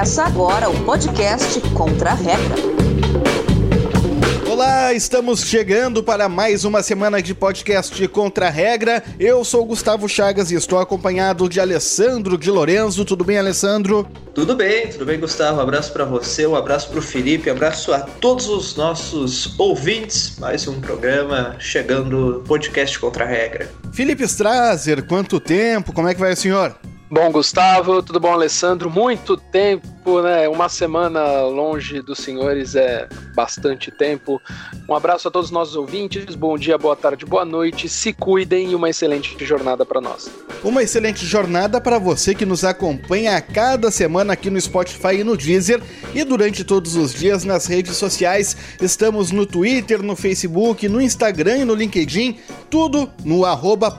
Começa agora o podcast Contra a Regra. Olá, estamos chegando para mais uma semana de podcast Contra a Regra. Eu sou Gustavo Chagas e estou acompanhado de Alessandro de Lorenzo. Tudo bem, Alessandro? Tudo bem, tudo bem, Gustavo. Um abraço para você, um abraço para o Felipe, um abraço a todos os nossos ouvintes. Mais um programa chegando, podcast Contra a Regra. Felipe Strazer, quanto tempo? Como é que vai, senhor? Bom, Gustavo, tudo bom, Alessandro? Muito tempo, né? Uma semana longe dos senhores é bastante tempo. Um abraço a todos os nossos ouvintes. Bom dia, boa tarde, boa noite. Se cuidem e uma excelente jornada para nós. Uma excelente jornada para você que nos acompanha a cada semana aqui no Spotify e no Deezer e durante todos os dias nas redes sociais. Estamos no Twitter, no Facebook, no Instagram e no LinkedIn, tudo no arroba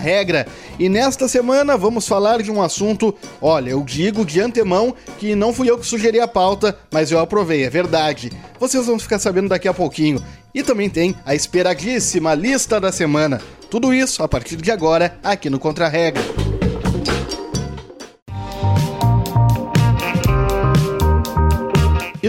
Regra. E nesta semana vamos falar de um assunto, olha, eu digo de antemão que não fui eu que sugeri a pauta, mas eu aprovei, é verdade. Vocês vão ficar sabendo daqui a pouquinho. E também tem a esperadíssima lista da semana. Tudo isso a partir de agora aqui no Contra Regra.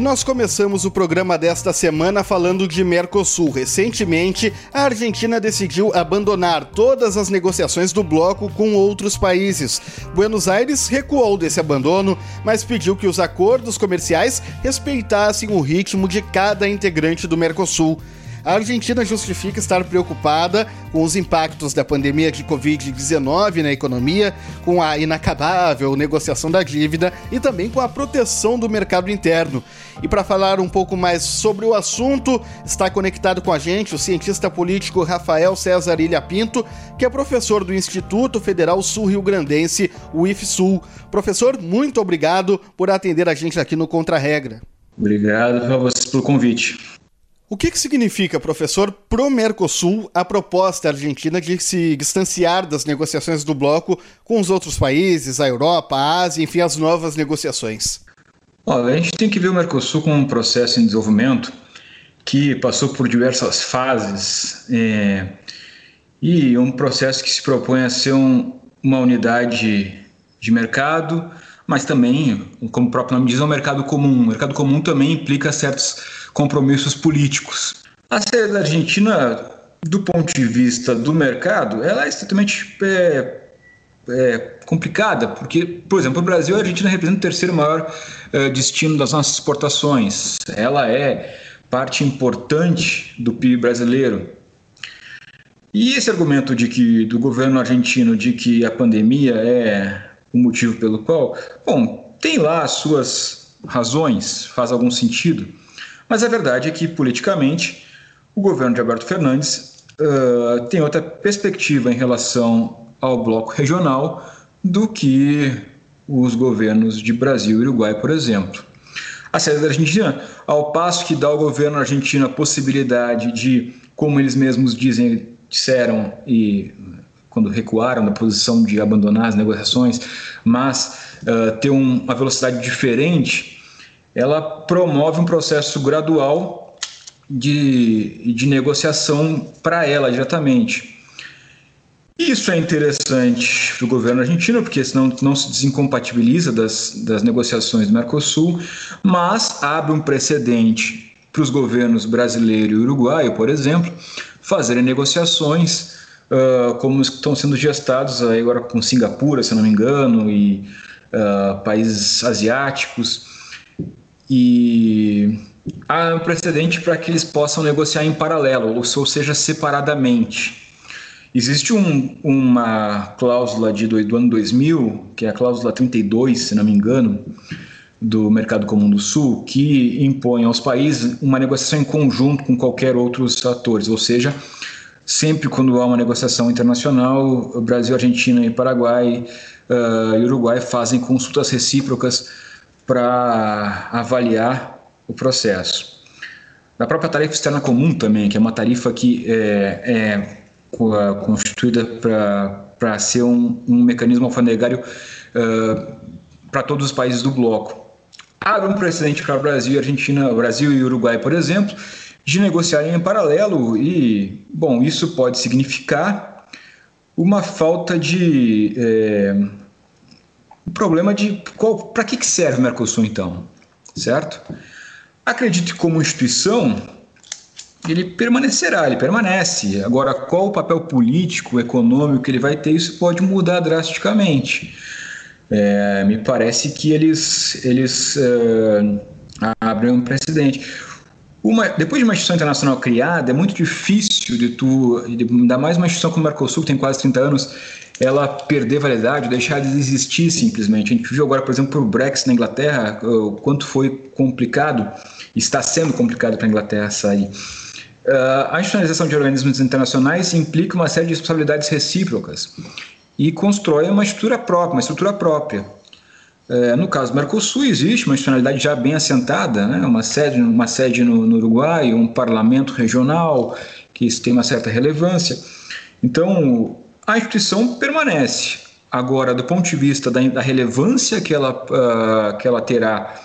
Nós começamos o programa desta semana falando de Mercosul. Recentemente, a Argentina decidiu abandonar todas as negociações do bloco com outros países. Buenos Aires recuou desse abandono, mas pediu que os acordos comerciais respeitassem o ritmo de cada integrante do Mercosul. A Argentina justifica estar preocupada com os impactos da pandemia de Covid-19 na economia, com a inacabável negociação da dívida e também com a proteção do mercado interno. E para falar um pouco mais sobre o assunto, está conectado com a gente o cientista político Rafael César Ilha Pinto, que é professor do Instituto Federal Sul-Rio Grandense, o IFSUL. Professor, muito obrigado por atender a gente aqui no Contra Regra. Obrigado a vocês pelo convite. O que, que significa, professor, pro Mercosul a proposta argentina de se distanciar das negociações do bloco com os outros países, a Europa, a Ásia, enfim, as novas negociações? Olha, a gente tem que ver o Mercosul como um processo em desenvolvimento que passou por diversas fases é, e um processo que se propõe a ser um, uma unidade de mercado, mas também, como o próprio nome diz, é um mercado comum. O mercado comum também implica certos compromissos políticos. A saída da Argentina, do ponto de vista do mercado, ela é extremamente é, é, complicada, porque, por exemplo, o Brasil, a Argentina representa o terceiro maior é, destino das nossas exportações. Ela é parte importante do PIB brasileiro. E esse argumento de que do governo argentino de que a pandemia é o motivo pelo qual, bom, tem lá as suas razões, faz algum sentido. Mas a verdade é que, politicamente, o governo de Alberto Fernandes uh, tem outra perspectiva em relação ao bloco regional do que os governos de Brasil e Uruguai, por exemplo. A saída da Argentina, ao passo que dá ao governo argentino a possibilidade de, como eles mesmos dizem, disseram e quando recuaram da posição de abandonar as negociações, mas uh, ter um, uma velocidade diferente ela promove um processo gradual de, de negociação para ela diretamente. Isso é interessante para o governo argentino, porque senão não se desincompatibiliza das, das negociações do Mercosul, mas abre um precedente para os governos brasileiro e uruguaio, por exemplo, fazerem negociações uh, como estão sendo gestados agora com Singapura, se não me engano, e uh, países asiáticos e há um precedente para que eles possam negociar em paralelo, ou seja, separadamente. Existe um, uma cláusula de, do, do ano 2000, que é a cláusula 32, se não me engano, do Mercado Comum do Sul, que impõe aos países uma negociação em conjunto com qualquer outros atores, ou seja, sempre quando há uma negociação internacional, Brasil, Argentina e Paraguai uh, e Uruguai fazem consultas recíprocas para avaliar o processo. Na própria tarifa externa comum também, que é uma tarifa que é, é constituída para ser um, um, mecanismo alfandegário uh, para todos os países do bloco. Abre um precedente para Brasil e Argentina, Brasil e Uruguai, por exemplo, de negociarem em paralelo e, bom, isso pode significar uma falta de é, o problema de para que, que serve o Mercosul então, certo? Acredito que como instituição ele permanecerá, ele permanece. Agora, qual o papel político, econômico que ele vai ter, isso pode mudar drasticamente. É, me parece que eles, eles uh, abrem um precedente. Uma, depois de uma instituição internacional criada, é muito difícil de tu, ainda mais uma instituição como o Mercosul, que tem quase 30 anos, ela perder validade, deixar de existir simplesmente. A gente viu agora, por exemplo, o Brexit na Inglaterra, o quanto foi complicado, está sendo complicado para a Inglaterra sair. Uh, a institucionalização de organismos internacionais implica uma série de responsabilidades recíprocas e constrói uma estrutura própria, uma estrutura própria. Uh, no caso do Mercosul, existe uma institucionalidade já bem assentada, né? uma sede, uma sede no, no Uruguai, um parlamento regional, que tem uma certa relevância. Então, a instituição permanece. Agora, do ponto de vista da, da relevância que ela, uh, que ela terá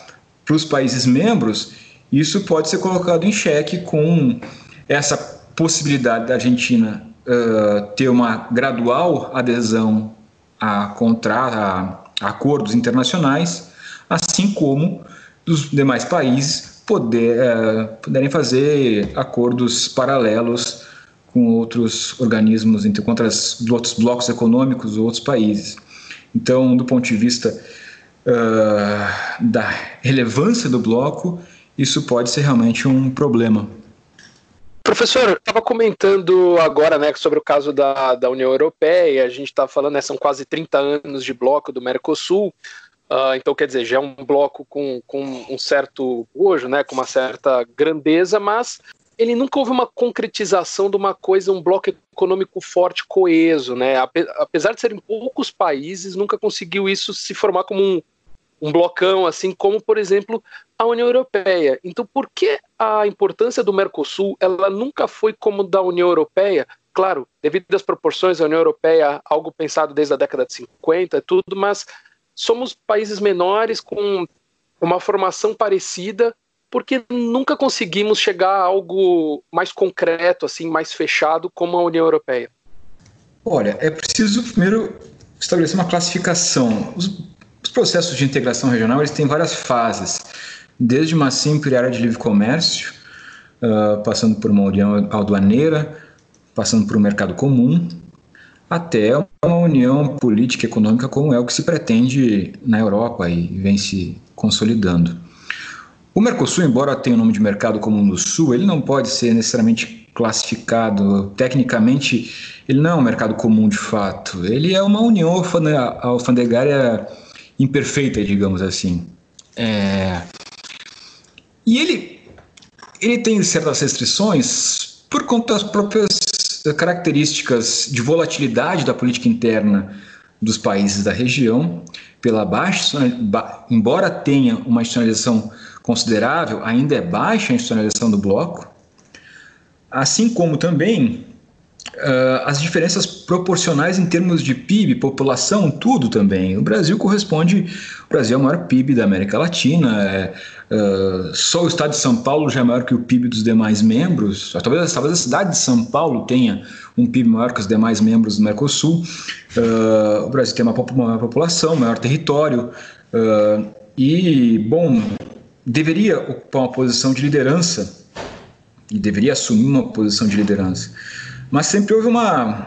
para os países membros, isso pode ser colocado em xeque com essa possibilidade da Argentina uh, ter uma gradual adesão a, contratos, a, acordos internacionais, assim como dos demais países poder, uh, poderem fazer acordos paralelos com outros organismos, entre outras, outros blocos econômicos ou outros países. Então, do ponto de vista uh, da relevância do bloco, isso pode ser realmente um problema. Professor, estava comentando agora né, sobre o caso da, da União Europeia, a gente está falando, né, são quase 30 anos de bloco do Mercosul, uh, então quer dizer, já é um bloco com, com um certo hoje, né, com uma certa grandeza, mas ele nunca houve uma concretização de uma coisa, um bloco econômico forte, coeso, né? Apesar de serem poucos países, nunca conseguiu isso se formar como um, um blocão, assim como, por exemplo, a União Europeia. Então, por que a importância do Mercosul ela nunca foi como da União Europeia? Claro, devido às proporções, a União Europeia, algo pensado desde a década de 50, tudo, mas somos países menores com uma formação parecida, porque nunca conseguimos chegar a algo mais concreto, assim, mais fechado como a União Europeia. Olha, é preciso primeiro estabelecer uma classificação. Os os processos de integração regional eles têm várias fases, desde uma simples área de livre comércio, uh, passando por uma união aduaneira, passando por um mercado comum, até uma união política e econômica como é o que se pretende na Europa e vem se consolidando. O Mercosul, embora tenha o nome de mercado comum do Sul, ele não pode ser necessariamente classificado tecnicamente, ele não é um mercado comum de fato, ele é uma união alfandegária imperfeita, digamos assim. É... E ele, ele tem certas restrições por conta das próprias características de volatilidade da política interna dos países da região, pela baixa, embora tenha uma institucionalização considerável, ainda é baixa a institucionalização do bloco, assim como também Uh, as diferenças proporcionais em termos de PIB, população, tudo também. O Brasil corresponde, o Brasil é o maior PIB da América Latina, é, uh, só o estado de São Paulo já é maior que o PIB dos demais membros, talvez, talvez a cidade de São Paulo tenha um PIB maior que os demais membros do Mercosul. Uh, o Brasil tem uma maior população, maior território, e, bom, deveria ocupar uma posição de liderança, e deveria assumir uma posição de liderança mas sempre houve uma,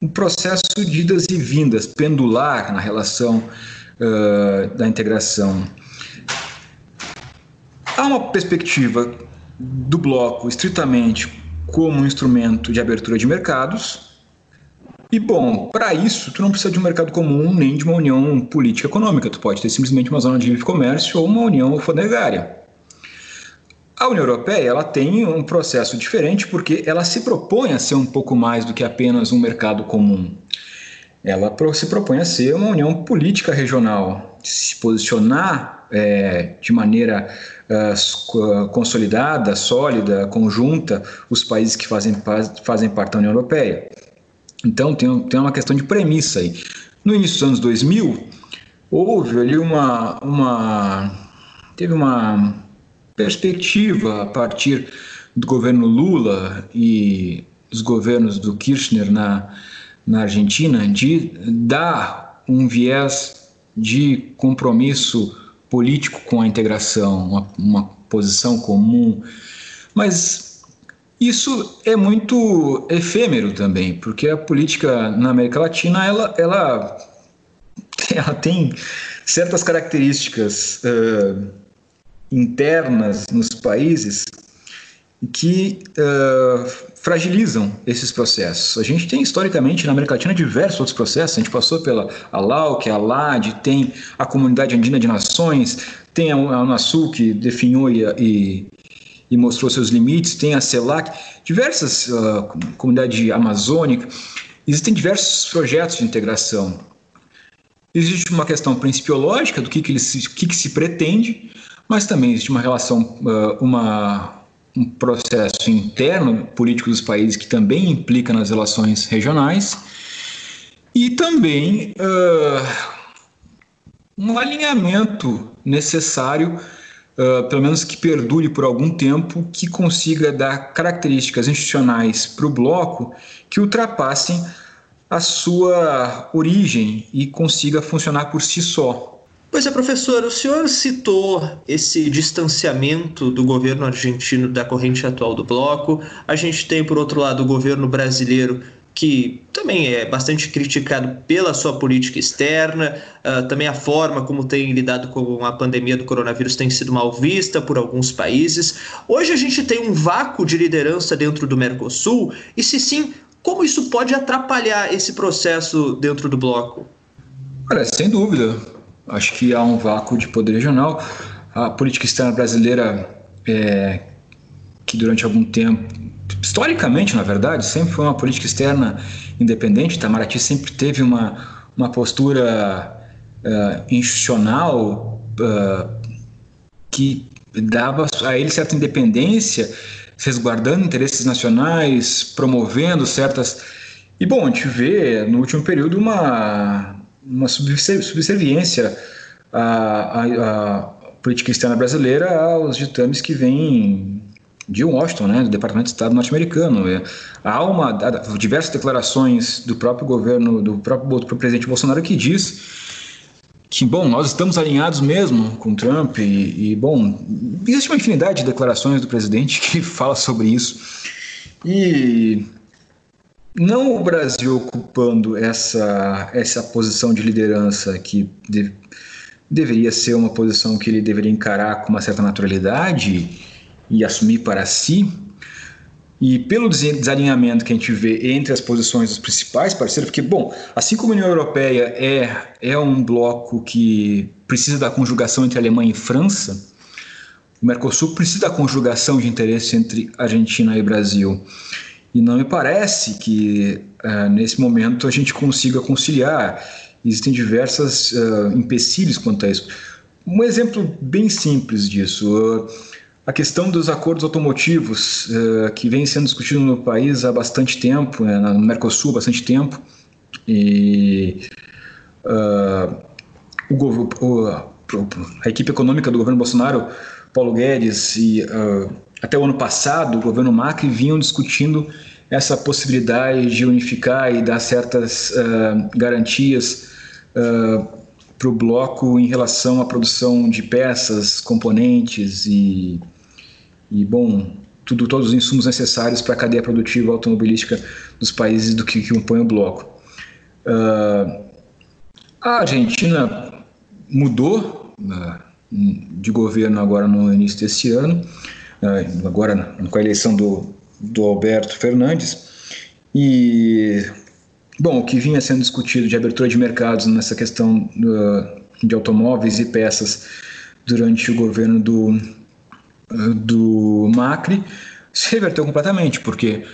um processo de idas e vindas, pendular na relação uh, da integração. Há uma perspectiva do bloco estritamente como um instrumento de abertura de mercados. E bom, para isso, tu não precisa de um mercado comum nem de uma união política econômica. Tu pode ter simplesmente uma zona de livre comércio ou uma união alfandegária. A União Europeia ela tem um processo diferente porque ela se propõe a ser um pouco mais do que apenas um mercado comum. Ela se propõe a ser uma união política regional, se posicionar é, de maneira uh, consolidada, sólida, conjunta, os países que fazem, fazem parte da União Europeia. Então tem, tem uma questão de premissa aí. No início dos anos 2000, houve ali uma, uma teve uma perspectiva a partir do governo Lula e dos governos do Kirchner na, na Argentina de dar um viés de compromisso político com a integração, uma, uma posição comum, mas isso é muito efêmero também, porque a política na América Latina ela, ela, ela tem certas características uh, internas nos países que uh, fragilizam esses processos. A gente tem historicamente na América Latina diversos outros processos. A gente passou pela ALAU, que é a LAD, tem a Comunidade Andina de Nações, tem a Unasul, que definiu e, e, e mostrou seus limites, tem a CELAC, diversas uh, comunidade amazônica. Existem diversos projetos de integração. Existe uma questão principiológica do que, que, se, que, que se pretende, mas também existe uma relação, uh, uma um processo interno político dos países que também implica nas relações regionais e também uh, um alinhamento necessário, uh, pelo menos que perdure por algum tempo, que consiga dar características institucionais para o bloco que ultrapassem a sua origem e consiga funcionar por si só. Pois é, professor, o senhor citou esse distanciamento do governo argentino da corrente atual do bloco. A gente tem, por outro lado, o governo brasileiro que também é bastante criticado pela sua política externa, uh, também a forma como tem lidado com a pandemia do coronavírus tem sido mal vista por alguns países. Hoje a gente tem um vácuo de liderança dentro do Mercosul, e se sim, como isso pode atrapalhar esse processo dentro do bloco? Olha, sem dúvida. Acho que há um vácuo de poder regional. A política externa brasileira, é, que durante algum tempo, historicamente, na verdade, sempre foi uma política externa independente. Itamaraty sempre teve uma, uma postura uh, institucional uh, que dava a ele certa independência, resguardando interesses nacionais, promovendo certas. E bom, a gente vê no último período uma uma subserviência à, à, à, política externa brasileira aos ditames que vêm de Washington, né, do Departamento de Estado norte-americano. É, há uma, há diversas declarações do próprio governo, do próprio do presidente Bolsonaro que diz que, bom, nós estamos alinhados mesmo com Trump e, e, bom, existe uma infinidade de declarações do presidente que fala sobre isso. E não o Brasil ocupando essa, essa posição de liderança que de, deveria ser uma posição que ele deveria encarar com uma certa naturalidade e assumir para si, e pelo desalinhamento que a gente vê entre as posições dos principais parceiros, porque, bom, assim como a União Europeia é, é um bloco que precisa da conjugação entre Alemanha e França, o Mercosul precisa da conjugação de interesse entre Argentina e Brasil. E não me parece que uh, nesse momento a gente consiga conciliar. Existem diversas uh, empecilhos quanto a isso. Um exemplo bem simples disso. Uh, a questão dos acordos automotivos, que vem sendo discutido no país há bastante tempo, né, no Mercosul há bastante tempo, e a equipe econômica do governo Bolsonaro, Paulo Guedes e até o ano passado, o governo Macri vinham discutindo essa possibilidade de unificar e dar certas uh, garantias uh, para o bloco em relação à produção de peças, componentes e, e bom, tudo, todos os insumos necessários para a cadeia produtiva automobilística dos países do que, que compõem o bloco. Uh, a Argentina mudou de governo agora no início desse ano, agora com a eleição do do Alberto Fernandes. E, bom, o que vinha sendo discutido de abertura de mercados nessa questão uh, de automóveis e peças durante o governo do, do Macri se reverteu completamente, porque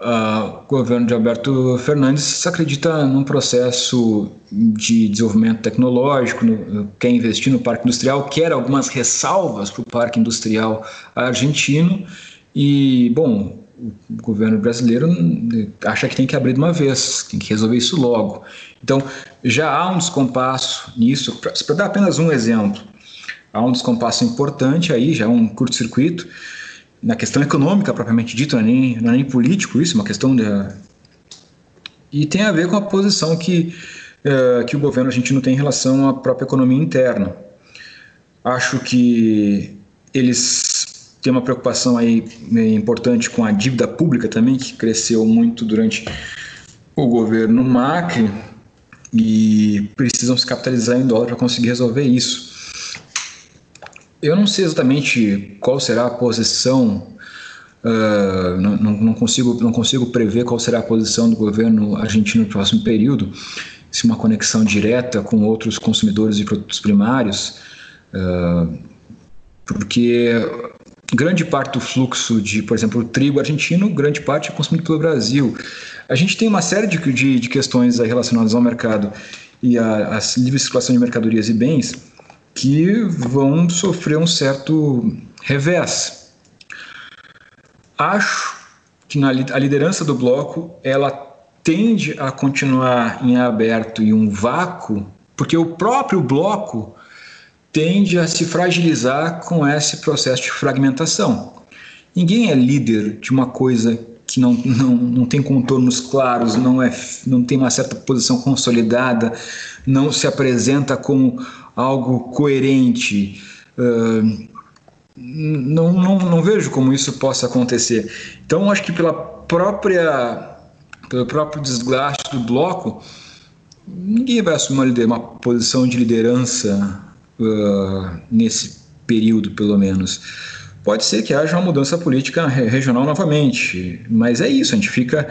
uh, o governo de Alberto Fernandes acredita num processo de desenvolvimento tecnológico, no, quer investir no parque industrial, quer algumas ressalvas para o parque industrial argentino. E, bom, o governo brasileiro acha que tem que abrir de uma vez, tem que resolver isso logo. Então, já há um descompasso nisso, para dar apenas um exemplo, há um descompasso importante aí, já um curto-circuito, na questão econômica propriamente dita, não é, nem, não é nem político isso, é uma questão de... E tem a ver com a posição que uh, que o governo argentino tem em relação à própria economia interna. Acho que eles têm uma preocupação aí importante com a dívida pública também, que cresceu muito durante o governo Macri e precisam se capitalizar em dólar para conseguir resolver isso. Eu não sei exatamente qual será a posição Uh, não, não, consigo, não consigo prever qual será a posição do governo argentino no próximo período, se uma conexão direta com outros consumidores de produtos primários, uh, porque grande parte do fluxo de, por exemplo, o trigo argentino, grande parte é consumido pelo Brasil. A gente tem uma série de, de, de questões relacionadas ao mercado e à livre circulação de mercadorias e bens que vão sofrer um certo revés Acho que na, a liderança do bloco ela tende a continuar em aberto e um vácuo, porque o próprio bloco tende a se fragilizar com esse processo de fragmentação. Ninguém é líder de uma coisa que não, não, não tem contornos claros, não, é, não tem uma certa posição consolidada, não se apresenta como algo coerente. Uh, não, não, não vejo como isso possa acontecer. Então, acho que pela própria, pelo próprio desgaste do bloco, ninguém vai assumir uma, posição de liderança uh, nesse período, pelo menos. Pode ser que haja uma mudança política regional novamente, mas é isso, a gente fica.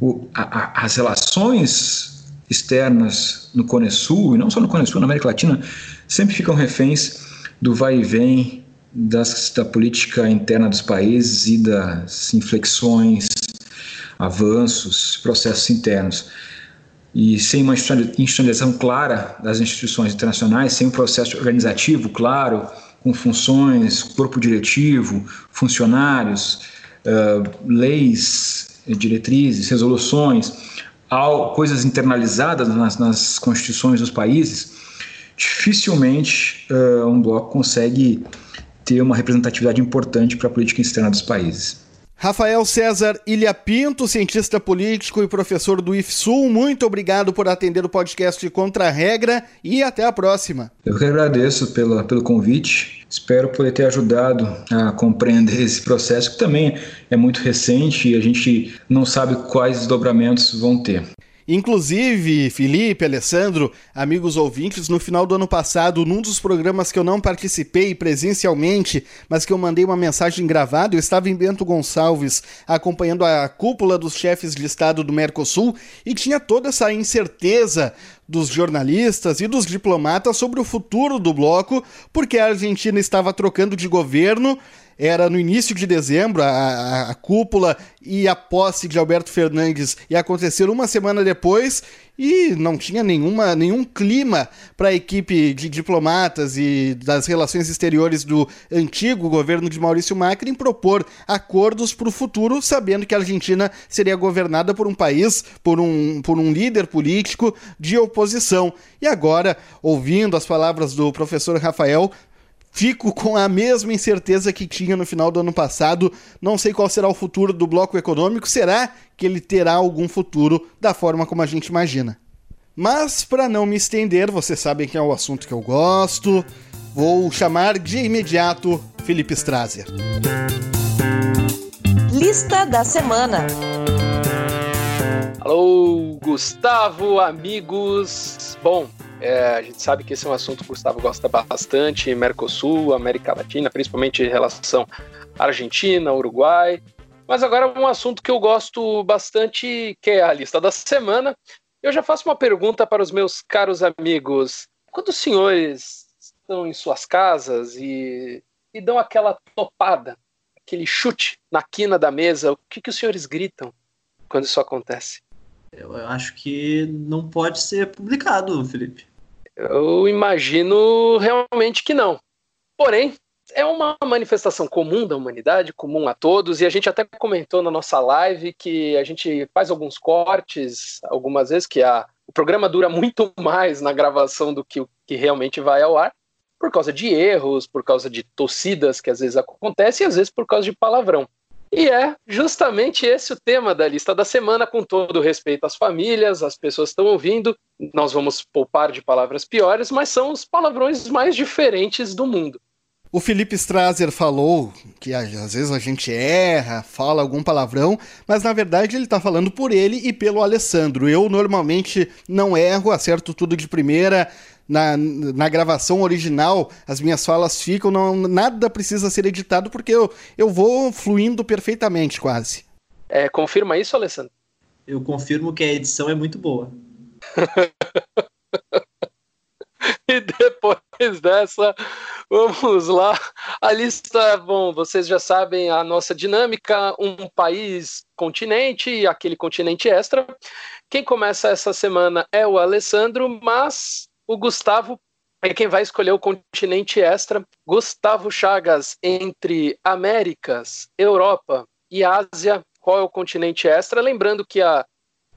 O, a, a, as relações externas no Cone Sul, e não só no Cone Sul, na América Latina, sempre ficam reféns do vai e vem das, da política interna dos países e das inflexões, avanços, processos internos. E sem uma institucionalização clara das instituições internacionais, sem um processo organizativo claro, com funções, corpo diretivo, funcionários, uh, leis, diretrizes, resoluções, coisas internalizadas nas, nas constituições dos países, dificilmente uh, um bloco consegue ter uma representatividade importante para a política externa dos países. Rafael César Ilha Pinto, cientista político e professor do IFSUL, muito obrigado por atender o podcast Contra a Regra e até a próxima. Eu que agradeço pela, pelo convite. Espero poder ter ajudado a compreender esse processo, que também é muito recente e a gente não sabe quais desdobramentos vão ter. Inclusive, Felipe, Alessandro, amigos ouvintes, no final do ano passado, num dos programas que eu não participei presencialmente, mas que eu mandei uma mensagem gravada, eu estava em Bento Gonçalves acompanhando a cúpula dos chefes de Estado do Mercosul e tinha toda essa incerteza dos jornalistas e dos diplomatas sobre o futuro do bloco, porque a Argentina estava trocando de governo, era no início de dezembro, a, a, a, cúpula e a posse de Alberto Fernandes ia acontecer uma semana depois e não tinha nenhuma, nenhum clima para a equipe de diplomatas e das relações exteriores do antigo governo de Maurício Macri em propor acordos para o futuro, sabendo que a Argentina seria governada por um país, por um, por um líder político de oposição. E agora, ouvindo as palavras do professor Rafael, Fico com a mesma incerteza que tinha no final do ano passado. Não sei qual será o futuro do bloco econômico. Será que ele terá algum futuro da forma como a gente imagina? Mas, para não me estender, vocês sabem que é o assunto que eu gosto. Vou chamar de imediato Felipe Strasser. Lista da semana. Alô, Gustavo, amigos. Bom, é, a gente sabe que esse é um assunto que o Gustavo gosta bastante, Mercosul, América Latina, principalmente em relação à Argentina, Uruguai. Mas agora um assunto que eu gosto bastante, que é a lista da semana. Eu já faço uma pergunta para os meus caros amigos. Quando os senhores estão em suas casas e, e dão aquela topada, aquele chute na quina da mesa, o que, que os senhores gritam quando isso acontece? Eu acho que não pode ser publicado, Felipe. Eu imagino realmente que não. Porém, é uma manifestação comum da humanidade, comum a todos, e a gente até comentou na nossa live que a gente faz alguns cortes algumas vezes, que a, o programa dura muito mais na gravação do que o que realmente vai ao ar, por causa de erros, por causa de tossidas que às vezes acontecem, e às vezes por causa de palavrão. E é justamente esse o tema da lista da semana, com todo respeito às famílias, as pessoas estão ouvindo. Nós vamos poupar de palavras piores, mas são os palavrões mais diferentes do mundo. O Felipe Strasser falou que às vezes a gente erra, fala algum palavrão, mas na verdade ele está falando por ele e pelo Alessandro. Eu normalmente não erro, acerto tudo de primeira. Na, na gravação original, as minhas falas ficam, não, nada precisa ser editado porque eu, eu vou fluindo perfeitamente, quase. É, confirma isso, Alessandro? Eu confirmo que a edição é muito boa. e depois dessa, vamos lá. A lista, bom, vocês já sabem a nossa dinâmica: um país, continente e aquele continente extra. Quem começa essa semana é o Alessandro, mas o Gustavo é quem vai escolher o continente extra. Gustavo Chagas, entre Américas, Europa e Ásia, qual é o continente extra? Lembrando que a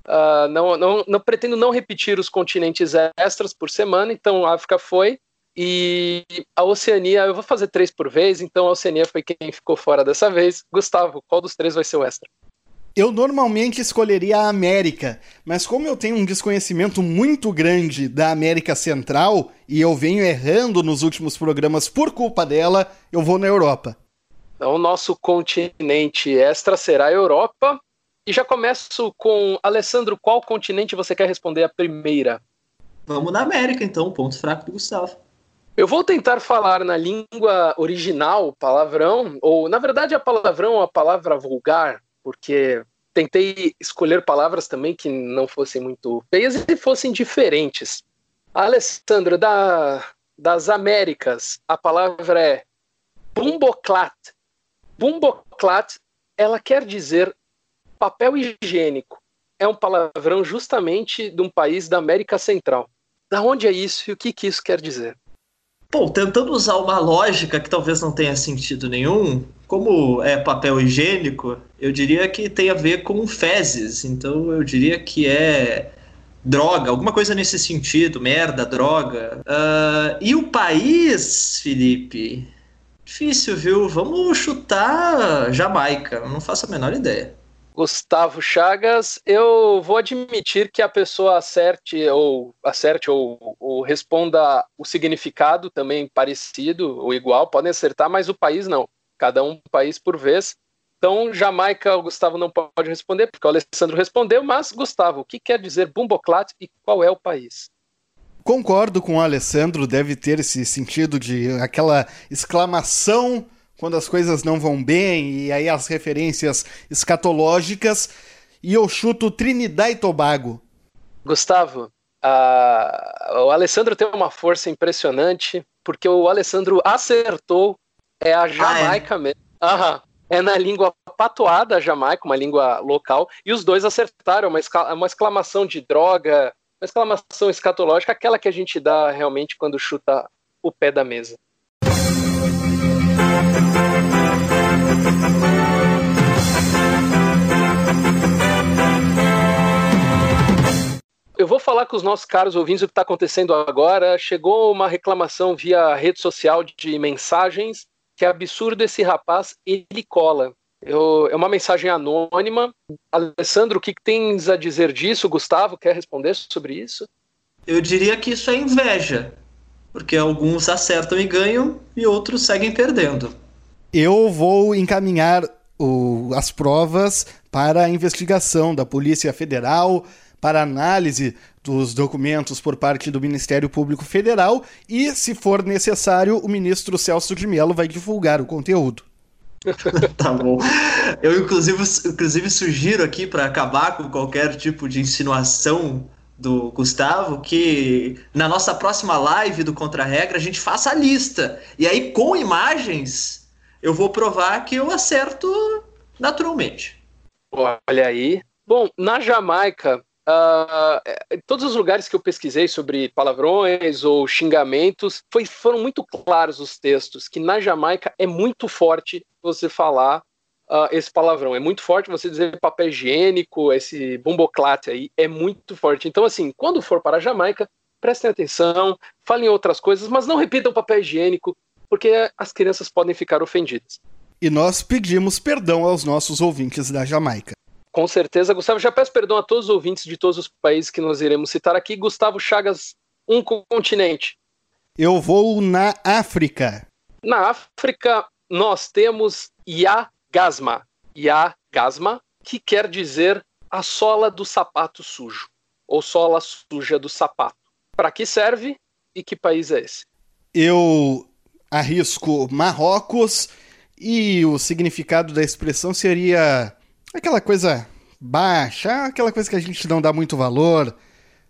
Uh, não, não, não, pretendo não repetir os continentes extras por semana, então a África foi. E a Oceania, eu vou fazer três por vez, então a Oceania foi quem ficou fora dessa vez. Gustavo, qual dos três vai ser o extra? Eu normalmente escolheria a América, mas como eu tenho um desconhecimento muito grande da América Central e eu venho errando nos últimos programas por culpa dela, eu vou na Europa. Então, o nosso continente extra será a Europa. E já começo com Alessandro, qual continente você quer responder a primeira? Vamos na América, então, ponto fraco do Gustavo. Eu vou tentar falar na língua original, palavrão, ou na verdade a palavrão é a palavra vulgar, porque tentei escolher palavras também que não fossem muito feias e fossem diferentes. Alessandro, da, das Américas, a palavra é bumboclat. Bumboclat, ela quer dizer papel higiênico é um palavrão justamente de um país da América Central. Da onde é isso e o que, que isso quer dizer? Bom, tentando usar uma lógica que talvez não tenha sentido nenhum, como é papel higiênico, eu diria que tem a ver com fezes. Então eu diria que é droga, alguma coisa nesse sentido, merda, droga. Uh, e o país, Felipe? Difícil, viu? Vamos chutar Jamaica. Não faço a menor ideia. Gustavo Chagas, eu vou admitir que a pessoa acerte ou acerte ou, ou, responda o significado também parecido ou igual, podem acertar, mas o país não. Cada um país por vez. Então, Jamaica, o Gustavo não pode responder, porque o Alessandro respondeu, mas, Gustavo, o que quer dizer bumboclat e qual é o país? Concordo com o Alessandro, deve ter esse sentido de aquela exclamação quando as coisas não vão bem, e aí as referências escatológicas. E eu chuto Trinidad e Tobago. Gustavo, o Alessandro tem uma força impressionante, porque o Alessandro acertou, é a Jamaica ah, é? mesmo. Aham. É na língua patuada Jamaica, uma língua local, e os dois acertaram, uma, uma exclamação de droga, uma exclamação escatológica, aquela que a gente dá realmente quando chuta o pé da mesa. Eu vou falar com os nossos caros ouvintes o que está acontecendo agora. Chegou uma reclamação via rede social de mensagens que é absurdo esse rapaz, ele cola. Eu, é uma mensagem anônima. Alessandro, o que, que tens a dizer disso? Gustavo, quer responder sobre isso? Eu diria que isso é inveja, porque alguns acertam e ganham e outros seguem perdendo. Eu vou encaminhar o, as provas para a investigação da Polícia Federal, para análise dos documentos por parte do Ministério Público Federal e, se for necessário, o ministro Celso de Mello vai divulgar o conteúdo. tá bom. Eu, inclusive, inclusive sugiro aqui, para acabar com qualquer tipo de insinuação do Gustavo, que na nossa próxima live do Contra-Regra a gente faça a lista. E aí, com imagens, eu vou provar que eu acerto naturalmente. Olha aí. Bom, na Jamaica, Uh, todos os lugares que eu pesquisei sobre palavrões ou xingamentos, foi, foram muito claros os textos que na Jamaica é muito forte você falar uh, esse palavrão. É muito forte você dizer papel higiênico, esse bumboclate aí, é muito forte. Então, assim, quando for para a Jamaica, prestem atenção, falem outras coisas, mas não repitam papel higiênico, porque as crianças podem ficar ofendidas. E nós pedimos perdão aos nossos ouvintes da Jamaica. Com certeza, Gustavo. Já peço perdão a todos os ouvintes de todos os países que nós iremos citar aqui. Gustavo Chagas, um continente. Eu vou na África. Na África, nós temos Yagasma. Yagasma, que quer dizer a sola do sapato sujo, ou sola suja do sapato. Para que serve e que país é esse? Eu arrisco Marrocos e o significado da expressão seria aquela coisa baixa, aquela coisa que a gente não dá muito valor,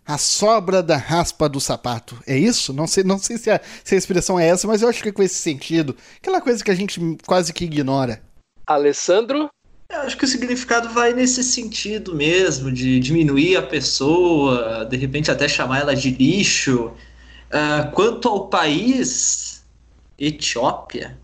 a sobra da raspa do sapato. É isso? Não sei, não sei se, a, se a expressão é essa, mas eu acho que é com esse sentido. Aquela coisa que a gente quase que ignora. Alessandro? Eu acho que o significado vai nesse sentido mesmo, de diminuir a pessoa, de repente até chamar ela de lixo. Uh, quanto ao país, Etiópia.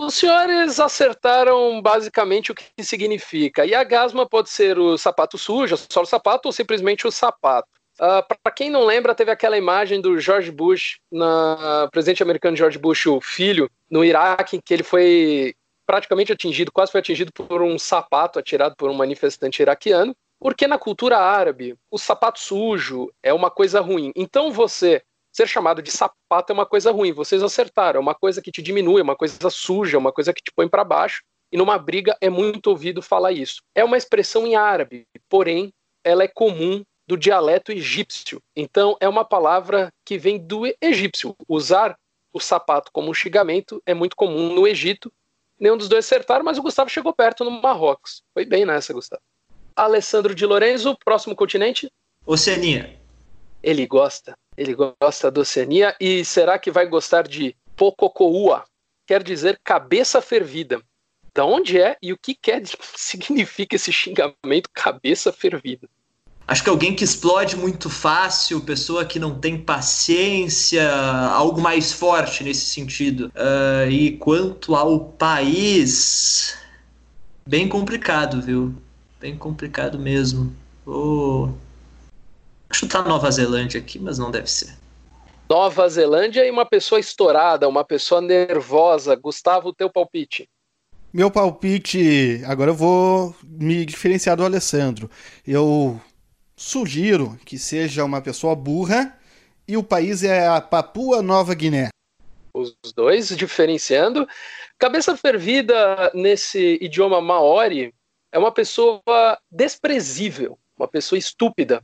Os senhores acertaram basicamente o que significa. E a gasma pode ser o sapato sujo, só o sapato ou simplesmente o sapato. Uh, Para quem não lembra, teve aquela imagem do George Bush, na presidente americano George Bush, o filho, no Iraque, em que ele foi praticamente atingido, quase foi atingido por um sapato atirado por um manifestante iraquiano, porque na cultura árabe o sapato sujo é uma coisa ruim. Então você ser chamado de sapato é uma coisa ruim. Vocês acertaram, é uma coisa que te diminui, é uma coisa suja, é uma coisa que te põe para baixo. E numa briga é muito ouvido falar isso. É uma expressão em árabe, porém ela é comum do dialeto egípcio. Então é uma palavra que vem do egípcio. Usar o sapato como um xingamento é muito comum no Egito Nenhum dos dois acertaram, mas o Gustavo chegou perto no Marrocos. Foi bem nessa, Gustavo. Alessandro de Lorenzo, próximo continente? Oceania. Ele gosta. Ele gosta da Oceania. E será que vai gostar de Pococoua? Quer dizer cabeça fervida. Da onde é e o que quer significa esse xingamento cabeça fervida? Acho que alguém que explode muito fácil, pessoa que não tem paciência, algo mais forte nesse sentido. Uh, e quanto ao país, bem complicado, viu? Bem complicado mesmo. Vou chutar Nova Zelândia aqui, mas não deve ser. Nova Zelândia e uma pessoa estourada, uma pessoa nervosa. Gustavo, teu palpite. Meu palpite, agora eu vou me diferenciar do Alessandro. Eu Sugiro que seja uma pessoa burra e o país é a Papua Nova Guiné. Os dois diferenciando. Cabeça fervida nesse idioma maori é uma pessoa desprezível, uma pessoa estúpida,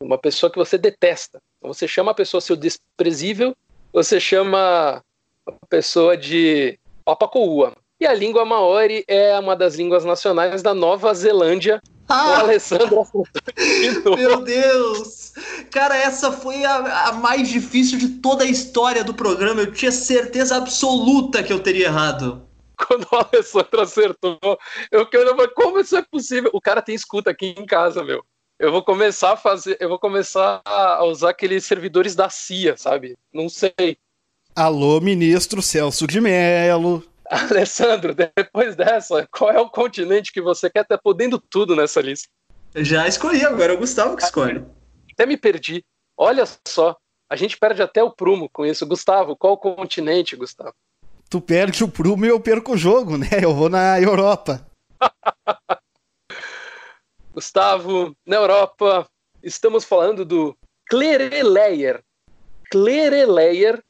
uma pessoa que você detesta. Então, você chama a pessoa seu desprezível, você chama a pessoa de papacoua. E a língua maori é uma das línguas nacionais da Nova Zelândia, ah! O Alessandro Meu Deus! Cara, essa foi a, a, mais difícil de toda a história do programa. Eu tinha certeza absoluta que eu teria errado. Quando o Alessandro acertou, eu quero como isso é possível? O cara tem escuta aqui em casa, meu. Eu vou começar a fazer, eu vou começar a usar aqueles servidores da CIA, sabe? Não sei. Alô, ministro Celso de Mello. Alessandro, depois dessa, qual é o continente que você quer? Tá podendo tudo nessa lista. Já escolhi, agora é o Gustavo que escolhe. Até me perdi. Olha só, a gente perde até o prumo com isso. Gustavo, qual continente, Gustavo? Tu perde o prumo e eu perco o jogo, né? Eu vou na Europa. Gustavo, na Europa, estamos falando do Clereleyer. Clereleyer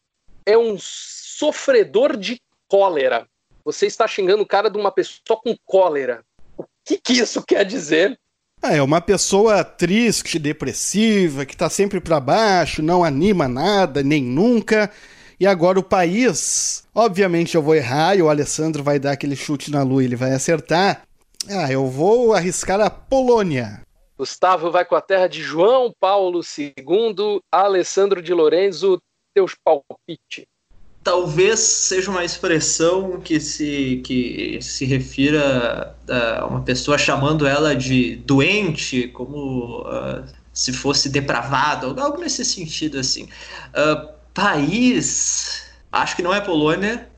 é um sofredor de cólera. Você está xingando o cara de uma pessoa com cólera. O que, que isso quer dizer? Ah, é uma pessoa triste, depressiva, que está sempre para baixo, não anima nada, nem nunca. E agora o país, obviamente eu vou errar e o Alessandro vai dar aquele chute na lua e ele vai acertar. Ah, eu vou arriscar a Polônia. Gustavo vai com a terra de João Paulo II, Alessandro de Lorenzo, teus palpite talvez seja uma expressão que se, que se refira a uma pessoa chamando ela de doente, como uh, se fosse depravado, algo nesse sentido assim. Uh, país, acho que não é Polônia,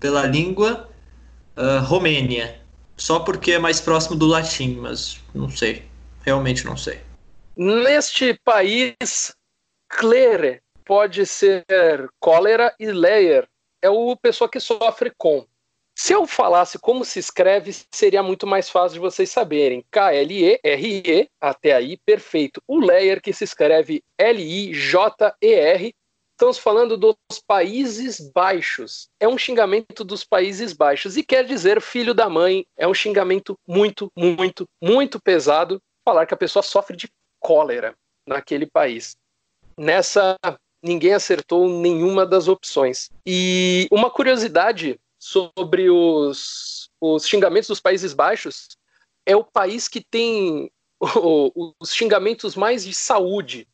pela língua, uh, Romênia, só porque é mais próximo do latim, mas não sei, realmente não sei. Neste país, clere pode ser cólera e layer é o pessoa que sofre com. Se eu falasse como se escreve, seria muito mais fácil de vocês saberem. K-L-E-R-E, até aí, perfeito. O layer que se escreve L-I-J-E-R, estamos falando dos Países Baixos. É um xingamento dos Países Baixos e quer dizer filho da mãe. É um xingamento muito, muito, muito pesado falar que a pessoa sofre de cólera naquele país. Nessa, ninguém acertou nenhuma das opções. E uma curiosidade sobre os, os xingamentos dos Países Baixos, é o país que tem os xingamentos mais de saúde.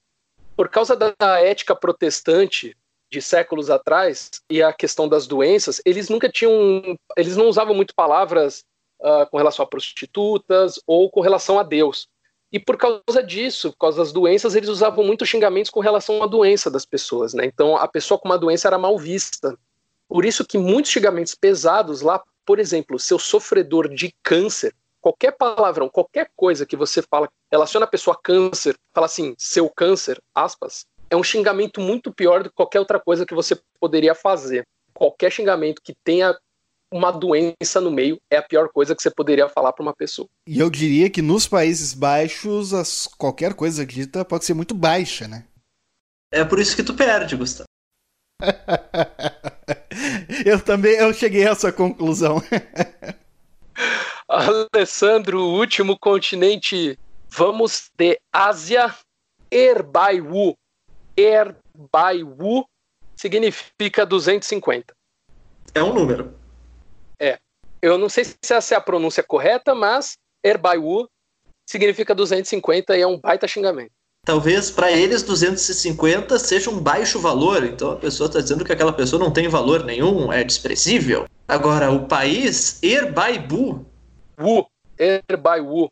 Por causa da ética protestante de séculos atrás e a questão das doenças, eles nunca tinham, eles não usavam muito palavras uh, com relação a prostitutas ou com relação a Deus. E por causa disso, por causa das doenças, eles usavam muito xingamentos com relação à doença das pessoas, né? Então a pessoa com uma doença era mal vista. Por isso que muitos xingamentos pesados lá, por exemplo, seu sofredor de câncer, qualquer palavrão, qualquer coisa que você fala, relaciona a pessoa a câncer, fala assim, seu câncer, aspas, é um xingamento muito pior do que qualquer outra coisa que você poderia fazer. Qualquer xingamento que tenha uma doença no meio é a pior coisa que você poderia falar para uma pessoa. E eu diria que nos Países Baixos, as, qualquer coisa dita pode ser muito baixa, né? É por isso que tu perde, Gustavo. eu também eu cheguei a essa conclusão. Alessandro, o último continente, vamos de Ásia, Erbaiwu. Erbaiwu significa 250. É um número. É. Eu não sei se essa é a pronúncia correta, mas Erbaiwu significa 250 e é um baita xingamento talvez para eles 250 seja um baixo valor, então a pessoa está dizendo que aquela pessoa não tem valor nenhum, é desprezível. Agora, o país, Erbaibu. Wu, Erbaiwu.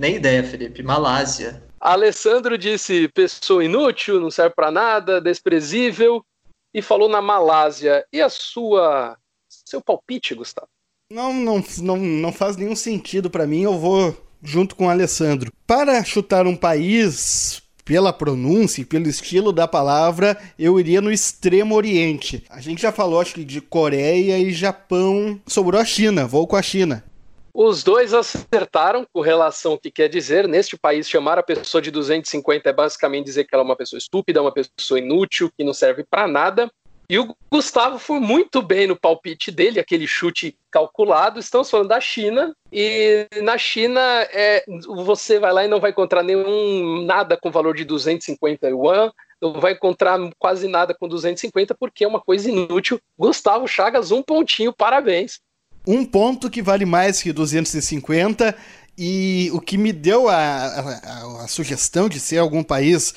Nem ideia, Felipe. Malásia. Alessandro disse pessoa inútil, não serve para nada, desprezível, e falou na Malásia. E a sua. seu palpite, Gustavo? Não, não, não, não faz nenhum sentido para mim. Eu vou junto com o Alessandro. Para chutar um país, pela pronúncia e pelo estilo da palavra, eu iria no extremo oriente. A gente já falou, acho que, de Coreia e Japão. Sobrou a China, vou com a China. Os dois acertaram com relação ao que quer dizer. Neste país, chamar a pessoa de 250 é basicamente dizer que ela é uma pessoa estúpida, uma pessoa inútil, que não serve para nada. E o Gustavo foi muito bem no palpite dele, aquele chute calculado. Estamos falando da China. E na China, é, você vai lá e não vai encontrar nenhum nada com valor de 250 yuan. Não vai encontrar quase nada com 250, porque é uma coisa inútil. Gustavo Chagas, um pontinho, parabéns. Um ponto que vale mais que 250. E o que me deu a, a, a sugestão de ser algum país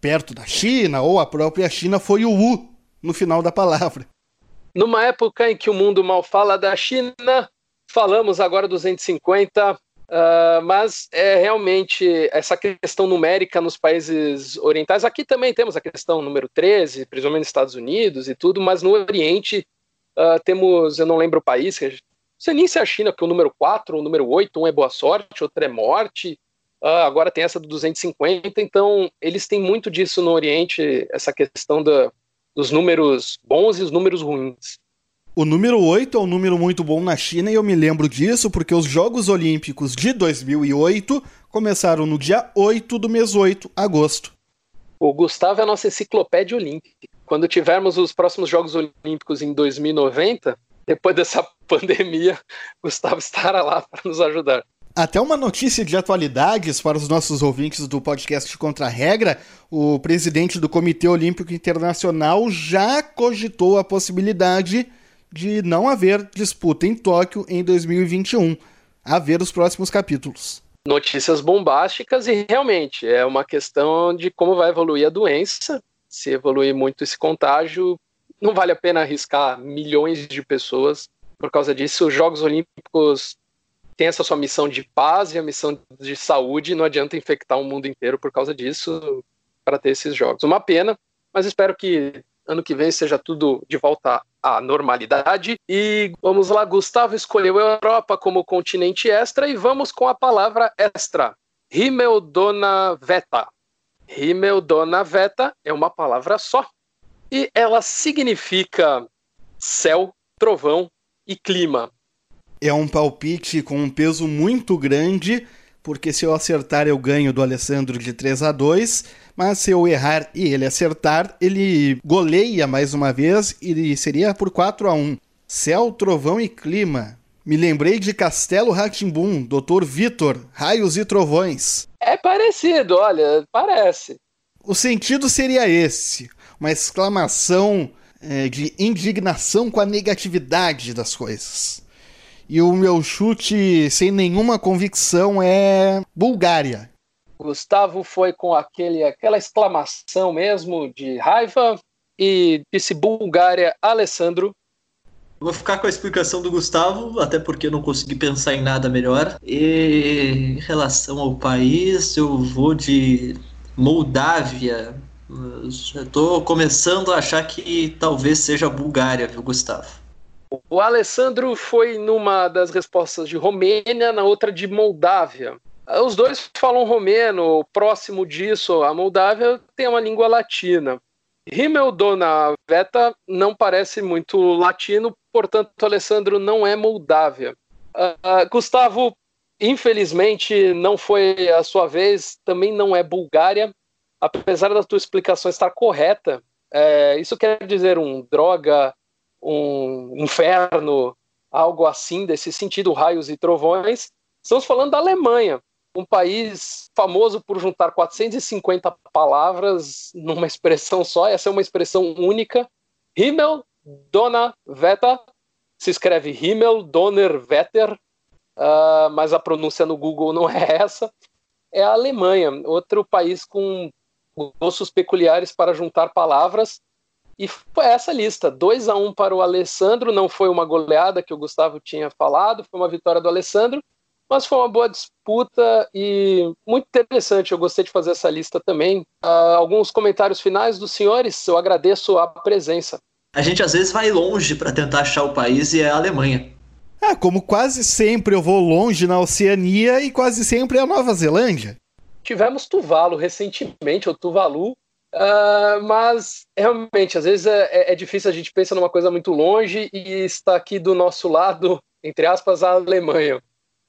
perto da China ou a própria China foi o U, no final da palavra. Numa época em que o mundo mal fala da China, falamos agora 250, uh, ah, mas é realmente essa questão numérica nos países orientais. Aqui também temos a questão número 13, principalmente nos Estados Unidos e tudo, mas no Oriente uh, temos, eu não lembro o país, não sei nem se é a China, porque o número 4, o número 8, um é boa sorte, outro é morte. Uh, agora tem essa do 250, então eles têm muito disso no Oriente, essa questão da, dos números bons e os números ruins. O número 8 é um número muito bom na China e eu me lembro disso porque os Jogos Olímpicos de 2008 começaram no dia 8 do mês 8, agosto. O Gustavo é a nossa enciclopédia olímpica. Quando tivermos os próximos Jogos Olímpicos em 2090, depois dessa pandemia, Gustavo estará lá para nos ajudar. Até uma notícia de atualidades para os nossos ouvintes do podcast Contra a Regra: o presidente do Comitê Olímpico Internacional já cogitou a possibilidade de não haver disputa em Tóquio em 2021. A ver os próximos capítulos. Notícias bombásticas e realmente é uma questão de como vai evoluir a doença. Se evoluir muito esse contágio, não vale a pena arriscar milhões de pessoas por causa disso. Os Jogos Olímpicos tem essa sua missão de paz e a missão de saúde, não adianta infectar o mundo inteiro por causa disso para ter esses jogos. Uma pena, mas espero que ano que vem seja tudo de volta à normalidade. E vamos lá, Gustavo escolheu a Europa como continente extra e vamos com a palavra extra. Himmeldonaveta. Himmeldonaveta é uma palavra só e ela significa céu, trovão, e clima. É um palpite com um peso muito grande, porque se eu acertar eu ganho do Alessandro de 3 a 2, mas se eu errar e ele acertar, ele goleia mais uma vez e seria por 4 a 1. Céu, trovão e clima. Me lembrei de Castelo Ratimbum, Dr. Vitor, raios e trovões. É parecido, olha, parece. O sentido seria esse: uma exclamação é, de indignação com a negatividade das coisas. E o meu chute, sem nenhuma convicção, é Bulgária. Gustavo foi com aquele, aquela exclamação mesmo de raiva e disse Bulgária, Alessandro. Vou ficar com a explicação do Gustavo, até porque eu não consegui pensar em nada melhor. E em relação ao país, eu vou de Moldávia. Estou começando a achar que talvez seja a Bulgária, viu, Gustavo? O Alessandro foi numa das respostas de Romênia, na outra de Moldávia. Os dois falam romeno, próximo disso, a Moldávia tem uma língua latina. Himmel Dona Veta não parece muito latino, portanto, Alessandro não é Moldávia. Uh, Gustavo, infelizmente, não foi a sua vez, também não é Bulgária. Apesar da tua explicação estar correta, é, isso quer dizer um droga, um inferno, algo assim, desse sentido, raios e trovões. Estamos falando da Alemanha, um país famoso por juntar 450 palavras numa expressão só, essa é uma expressão única. Himmel, Dona, Wetter, se escreve Himmel, Donner, Wetter, uh, mas a pronúncia no Google não é essa. É a Alemanha, outro país com gostos peculiares para juntar palavras. E foi essa lista: 2 a 1 um para o Alessandro. Não foi uma goleada que o Gustavo tinha falado, foi uma vitória do Alessandro, mas foi uma boa disputa e muito interessante. Eu gostei de fazer essa lista também. Uh, alguns comentários finais dos senhores, eu agradeço a presença. A gente às vezes vai longe para tentar achar o país e é a Alemanha. Ah, como quase sempre eu vou longe na Oceania e quase sempre é a Nova Zelândia. Tivemos Tuvalu recentemente, ou Tuvalu, uh, mas realmente, às vezes é, é, é, difícil a gente pensar numa coisa muito longe e está aqui do nosso lado, entre aspas, a Alemanha.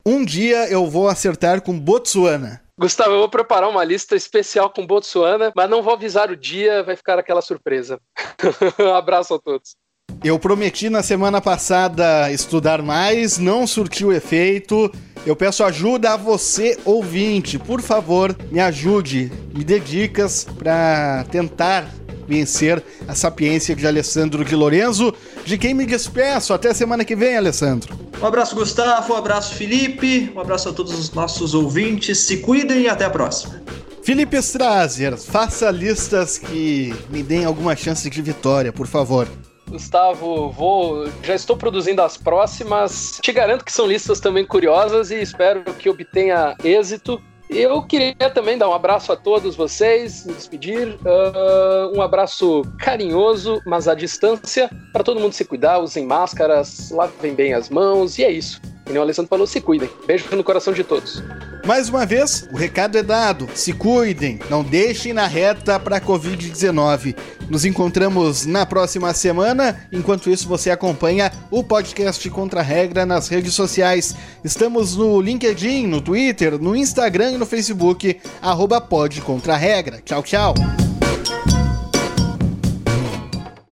Um dia eu vou acertar com Botsuana. Gustavo, eu vou preparar uma lista especial com Botsuana, mas não vou avisar o dia, vai ficar aquela surpresa. um abraço a todos. Eu prometi na semana passada estudar mais, não surtiu efeito. Eu peço ajuda a você, ouvinte. Por favor, me ajude, me dê dicas para tentar vencer a sapiência de Alessandro de Lorenzo, de quem me despeço. Até semana que vem, Alessandro. Um abraço, Gustavo. Um abraço, Felipe. Um abraço a todos os nossos ouvintes. Se cuidem e até a próxima. Felipe Strazer, faça listas que me deem alguma chance de vitória, por favor. Gustavo, vou. Já estou produzindo as próximas. Te garanto que são listas também curiosas e espero que obtenha êxito. Eu queria também dar um abraço a todos vocês, me despedir. Uh, um abraço carinhoso, mas à distância, para todo mundo se cuidar, usem máscaras, lavem bem as mãos, e é isso. E o Alessandro falou, se cuidem. Beijo no coração de todos. Mais uma vez, o recado é dado. Se cuidem, não deixem na reta para a Covid-19. Nos encontramos na próxima semana. Enquanto isso, você acompanha o podcast Contra a Regra nas redes sociais. Estamos no LinkedIn, no Twitter, no Instagram e no Facebook, arroba. Tchau, tchau.